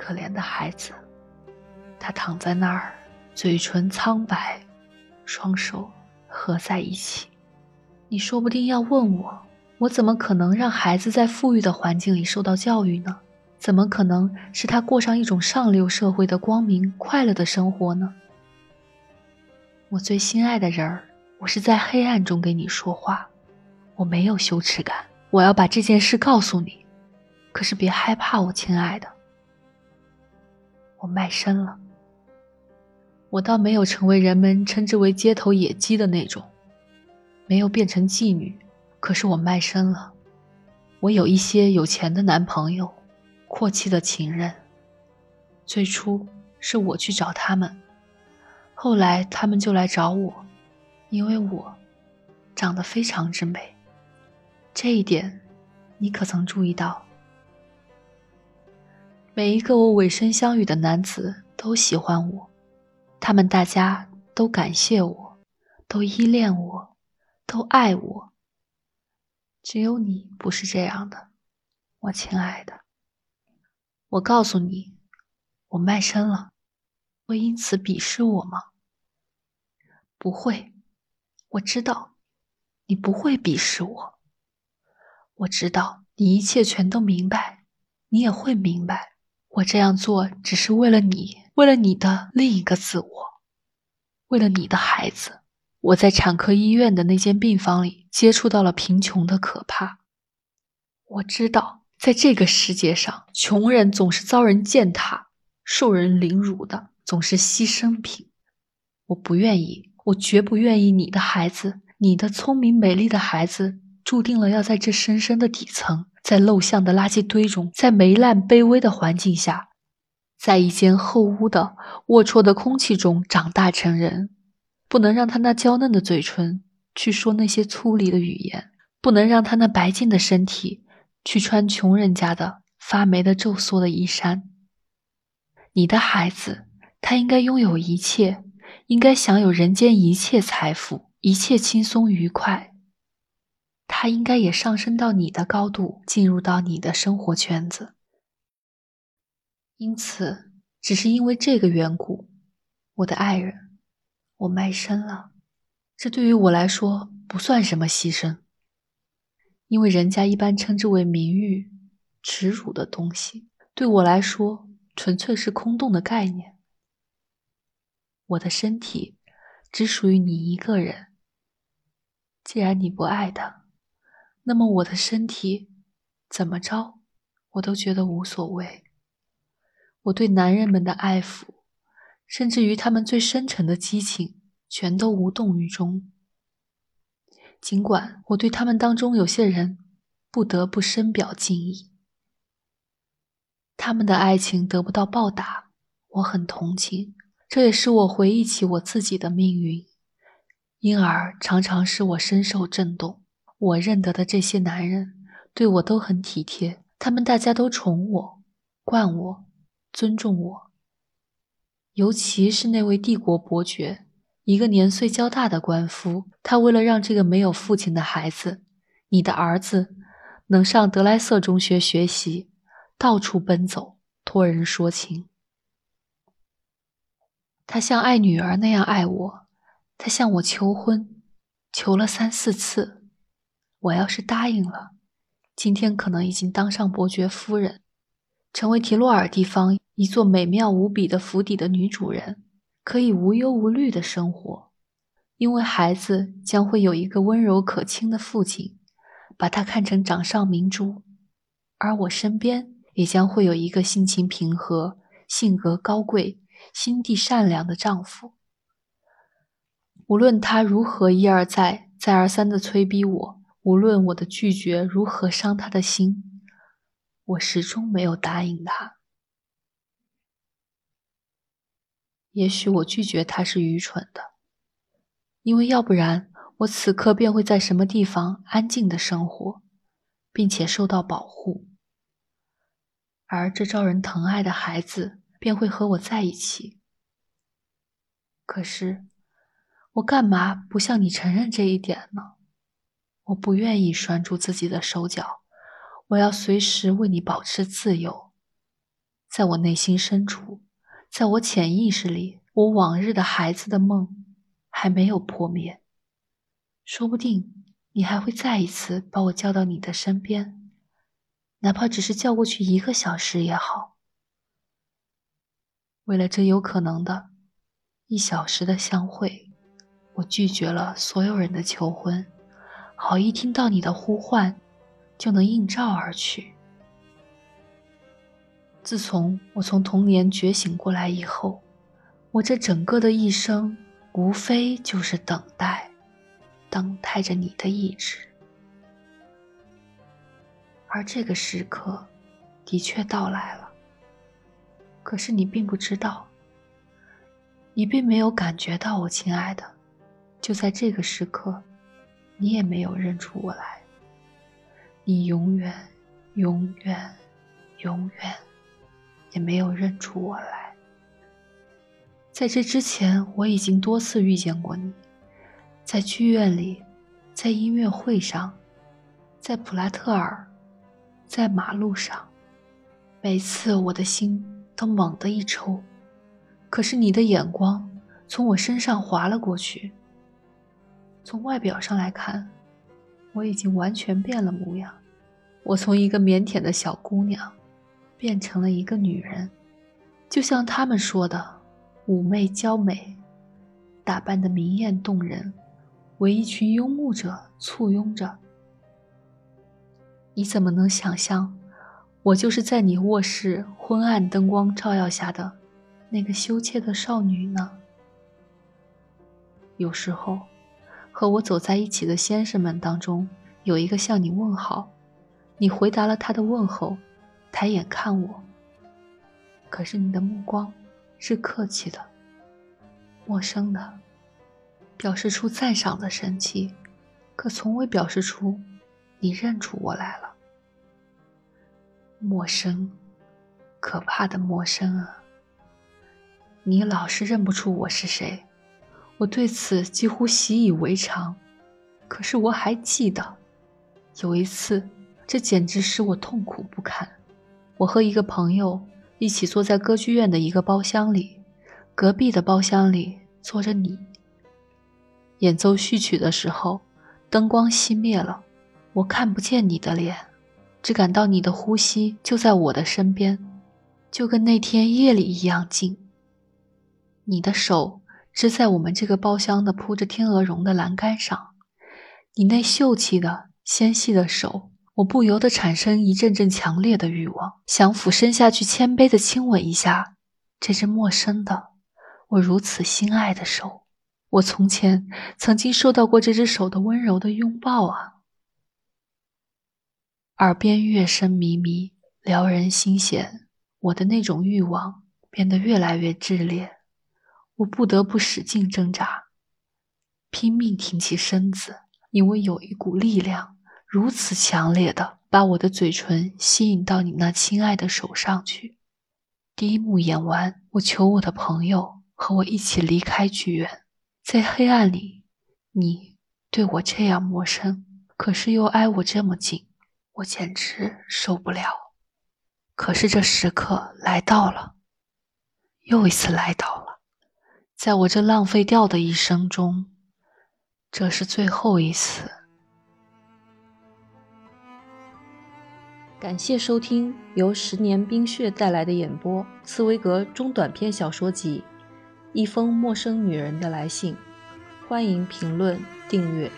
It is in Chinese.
可怜的孩子，他躺在那儿，嘴唇苍白，双手合在一起。你说不定要问我，我怎么可能让孩子在富裕的环境里受到教育呢？怎么可能是他过上一种上流社会的光明快乐的生活呢？我最心爱的人儿，我是在黑暗中给你说话，我没有羞耻感。我要把这件事告诉你，可是别害怕，我亲爱的。我卖身了，我倒没有成为人们称之为街头野鸡的那种，没有变成妓女，可是我卖身了。我有一些有钱的男朋友，阔气的情人。最初是我去找他们，后来他们就来找我，因为我长得非常之美。这一点，你可曾注意到？每一个我委身相与的男子都喜欢我，他们大家都感谢我，都依恋我，都爱我。只有你不是这样的，我亲爱的。我告诉你，我卖身了，会因此鄙视我吗？不会，我知道，你不会鄙视我。我知道你一切全都明白，你也会明白。我这样做只是为了你，为了你的另一个自我，为了你的孩子。我在产科医院的那间病房里接触到了贫穷的可怕。我知道，在这个世界上，穷人总是遭人践踏、受人凌辱的，总是牺牲品。我不愿意，我绝不愿意你的孩子，你的聪明美丽的孩子。注定了要在这深深的底层，在陋巷的垃圾堆中，在霉烂卑微的环境下，在一间厚污的龌龊的空气中长大成人。不能让他那娇嫩的嘴唇去说那些粗粝的语言，不能让他那白净的身体去穿穷人家的发霉的皱缩的衣衫。你的孩子，他应该拥有一切，应该享有人间一切财富，一切轻松愉快。他应该也上升到你的高度，进入到你的生活圈子。因此，只是因为这个缘故，我的爱人，我卖身了。这对于我来说不算什么牺牲，因为人家一般称之为名誉、耻辱的东西，对我来说纯粹是空洞的概念。我的身体只属于你一个人。既然你不爱他，那么我的身体怎么着，我都觉得无所谓。我对男人们的爱抚，甚至于他们最深沉的激情，全都无动于衷。尽管我对他们当中有些人不得不深表敬意，他们的爱情得不到报答，我很同情。这也使我回忆起我自己的命运，因而常常使我深受震动。我认得的这些男人对我都很体贴，他们大家都宠我、惯我、尊重我。尤其是那位帝国伯爵，一个年岁较大的官夫，他为了让这个没有父亲的孩子，你的儿子，能上德莱瑟中学学习，到处奔走，托人说情。他像爱女儿那样爱我，他向我求婚，求了三四次。我要是答应了，今天可能已经当上伯爵夫人，成为提洛尔地方一座美妙无比的府邸的女主人，可以无忧无虑的生活，因为孩子将会有一个温柔可亲的父亲，把他看成掌上明珠，而我身边也将会有一个性情平和、性格高贵、心地善良的丈夫。无论他如何一而再、再而三的催逼我。无论我的拒绝如何伤他的心，我始终没有答应他。也许我拒绝他是愚蠢的，因为要不然我此刻便会在什么地方安静的生活，并且受到保护，而这招人疼爱的孩子便会和我在一起。可是，我干嘛不向你承认这一点呢？我不愿意拴住自己的手脚，我要随时为你保持自由。在我内心深处，在我潜意识里，我往日的孩子的梦还没有破灭。说不定你还会再一次把我叫到你的身边，哪怕只是叫过去一个小时也好。为了这有可能的一小时的相会，我拒绝了所有人的求婚，好一听到你的呼唤，就能应召而去。自从我从童年觉醒过来以后，我这整个的一生，无非就是等待，等待着你的意志。而这个时刻，的确到来了。可是你并不知道，你并没有感觉到我亲爱的，就在这个时刻，你也没有认出我来。你永远，永远，永远。也没有认出我来。在这之前，我已经多次遇见过你，在剧院里，在音乐会上，在普拉特尔，在马路上。每次我的心都猛地一抽，可是你的眼光从我身上划了过去。从外表上来看，我已经完全变了模样。我从一个腼腆的小姑娘。变成了一个女人，就像他们说的，妩媚娇美，打扮的明艳动人，为一群拥慕者簇拥着。你怎么能想象，我就是在你卧室昏暗灯光照耀下的那个羞怯的少女呢？有时候，和我走在一起的先生们当中，有一个向你问好，你回答了他的问候。抬眼看我，可是你的目光是客气的、陌生的，表示出赞赏的神气，可从未表示出你认出我来了。陌生，可怕的陌生啊！你老是认不出我是谁，我对此几乎习以为常。可是我还记得，有一次，这简直使我痛苦不堪。我和一个朋友一起坐在歌剧院的一个包厢里，隔壁的包厢里坐着你。演奏序曲的时候，灯光熄灭了，我看不见你的脸，只感到你的呼吸就在我的身边，就跟那天夜里一样近。你的手支在我们这个包厢的铺着天鹅绒的栏杆上，你那秀气的纤细的手。我不由得产生一阵阵强烈的欲望，想俯身下去，谦卑的亲吻一下这只陌生的、我如此心爱的手。我从前曾经受到过这只手的温柔的拥抱啊！耳边乐声靡靡，撩人心弦。我的那种欲望变得越来越炽烈，我不得不使劲挣扎，拼命挺起身子，因为有一股力量。如此强烈的把我的嘴唇吸引到你那亲爱的手上去。第一幕演完，我求我的朋友和我一起离开剧院。在黑暗里，你对我这样陌生，可是又挨我这么近，我简直受不了。可是这时刻来到了，又一次来到，在我这浪费掉的一生中，这是最后一次。感谢收听由十年冰雪带来的演播《茨威格中短篇小说集》《一封陌生女人的来信》，欢迎评论订阅。